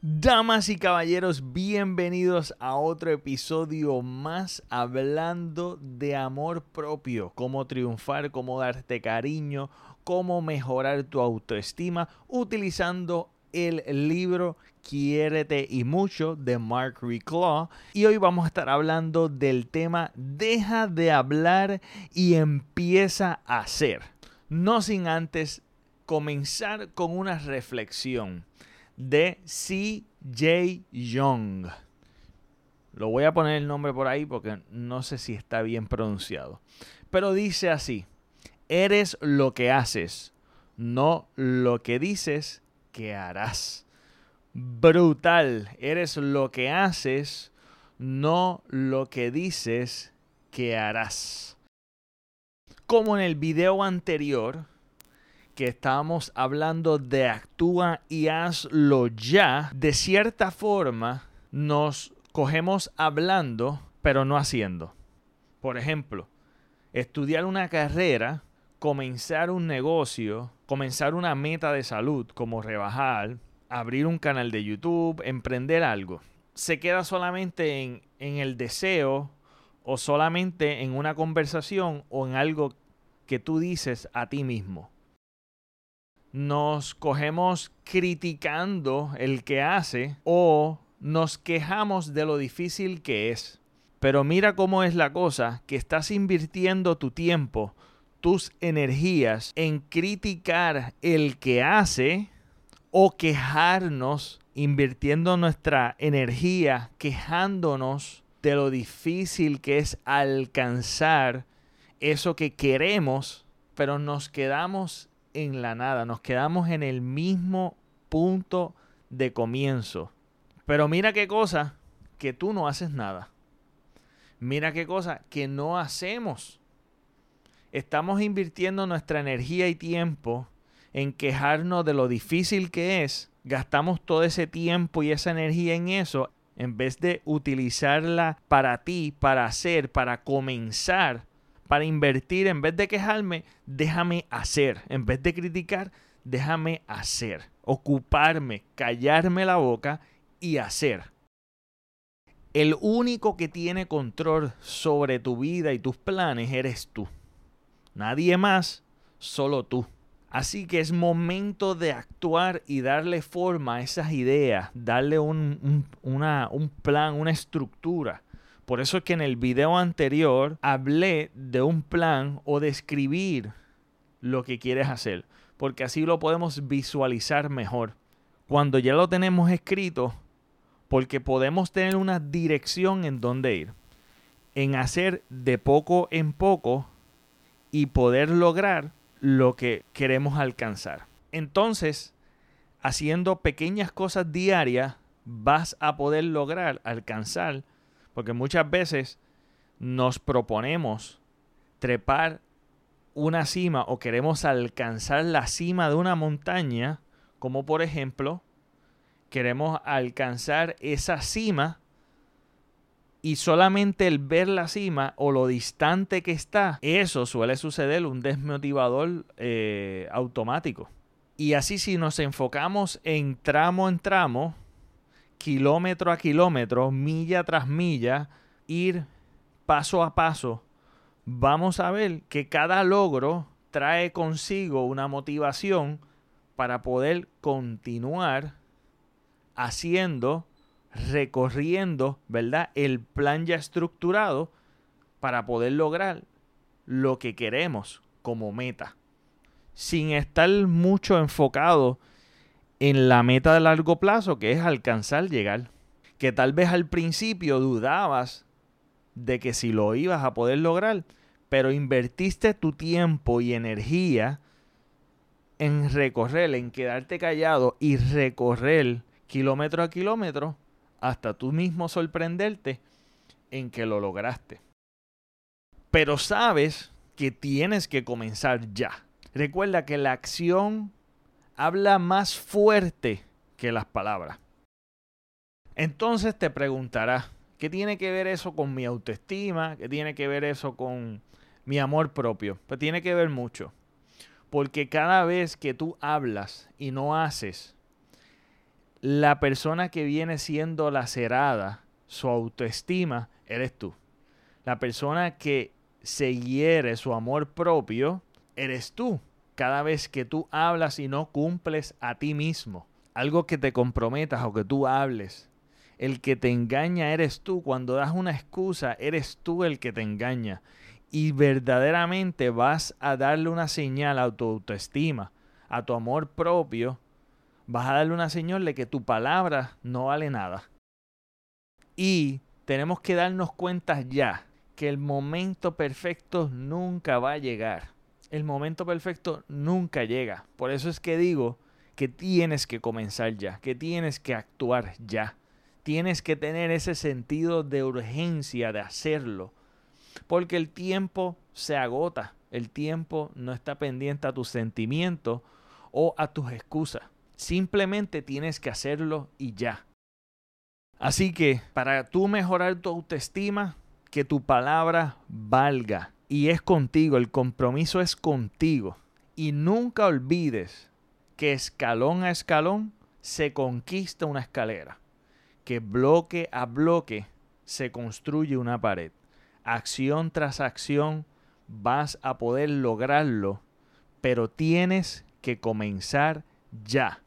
Damas y caballeros, bienvenidos a otro episodio más hablando de amor propio, cómo triunfar, cómo darte cariño, cómo mejorar tu autoestima utilizando el libro Quiérete y mucho de Mark Reclaw y hoy vamos a estar hablando del tema Deja de hablar y empieza a hacer. No sin antes comenzar con una reflexión de CJ Young. Lo voy a poner el nombre por ahí porque no sé si está bien pronunciado. Pero dice así, eres lo que haces, no lo que dices que harás. Brutal, eres lo que haces, no lo que dices que harás. Como en el video anterior, que estábamos hablando de actúa y hazlo ya, de cierta forma nos cogemos hablando, pero no haciendo. Por ejemplo, estudiar una carrera, comenzar un negocio, comenzar una meta de salud como rebajar, abrir un canal de YouTube, emprender algo. Se queda solamente en, en el deseo o solamente en una conversación o en algo que tú dices a ti mismo nos cogemos criticando el que hace o nos quejamos de lo difícil que es. Pero mira cómo es la cosa, que estás invirtiendo tu tiempo, tus energías en criticar el que hace o quejarnos, invirtiendo nuestra energía quejándonos de lo difícil que es alcanzar eso que queremos, pero nos quedamos en la nada, nos quedamos en el mismo punto de comienzo. Pero mira qué cosa, que tú no haces nada. Mira qué cosa, que no hacemos. Estamos invirtiendo nuestra energía y tiempo en quejarnos de lo difícil que es. Gastamos todo ese tiempo y esa energía en eso en vez de utilizarla para ti, para hacer, para comenzar para invertir, en vez de quejarme, déjame hacer. En vez de criticar, déjame hacer. Ocuparme, callarme la boca y hacer. El único que tiene control sobre tu vida y tus planes eres tú. Nadie más, solo tú. Así que es momento de actuar y darle forma a esas ideas, darle un, un plan, una estructura por eso es que en el video anterior hablé de un plan o de escribir lo que quieres hacer, porque así lo podemos visualizar mejor. Cuando ya lo tenemos escrito, porque podemos tener una dirección en dónde ir, en hacer de poco en poco y poder lograr lo que queremos alcanzar. Entonces, haciendo pequeñas cosas diarias, vas a poder lograr alcanzar porque muchas veces nos proponemos trepar una cima o queremos alcanzar la cima de una montaña, como por ejemplo, queremos alcanzar esa cima y solamente el ver la cima o lo distante que está, eso suele suceder un desmotivador eh, automático. Y así si nos enfocamos en tramo en tramo, kilómetro a kilómetro, milla tras milla, ir paso a paso, vamos a ver que cada logro trae consigo una motivación para poder continuar haciendo, recorriendo, ¿verdad? El plan ya estructurado para poder lograr lo que queremos como meta. Sin estar mucho enfocado en la meta de largo plazo, que es alcanzar, llegar. Que tal vez al principio dudabas de que si lo ibas a poder lograr, pero invertiste tu tiempo y energía en recorrer, en quedarte callado y recorrer kilómetro a kilómetro hasta tú mismo sorprenderte en que lo lograste. Pero sabes que tienes que comenzar ya. Recuerda que la acción habla más fuerte que las palabras. Entonces te preguntarás, ¿qué tiene que ver eso con mi autoestima? ¿Qué tiene que ver eso con mi amor propio? Pues tiene que ver mucho. Porque cada vez que tú hablas y no haces, la persona que viene siendo lacerada, su autoestima, eres tú. La persona que se hiere su amor propio, eres tú. Cada vez que tú hablas y no cumples a ti mismo, algo que te comprometas o que tú hables, el que te engaña eres tú. Cuando das una excusa, eres tú el que te engaña. Y verdaderamente vas a darle una señal a tu autoestima, a tu amor propio. Vas a darle una señal de que tu palabra no vale nada. Y tenemos que darnos cuenta ya que el momento perfecto nunca va a llegar. El momento perfecto nunca llega. Por eso es que digo que tienes que comenzar ya, que tienes que actuar ya. Tienes que tener ese sentido de urgencia de hacerlo. Porque el tiempo se agota. El tiempo no está pendiente a tus sentimientos o a tus excusas. Simplemente tienes que hacerlo y ya. Así que para tú mejorar tu autoestima, que tu palabra valga. Y es contigo, el compromiso es contigo. Y nunca olvides que escalón a escalón se conquista una escalera. Que bloque a bloque se construye una pared. Acción tras acción vas a poder lograrlo, pero tienes que comenzar ya.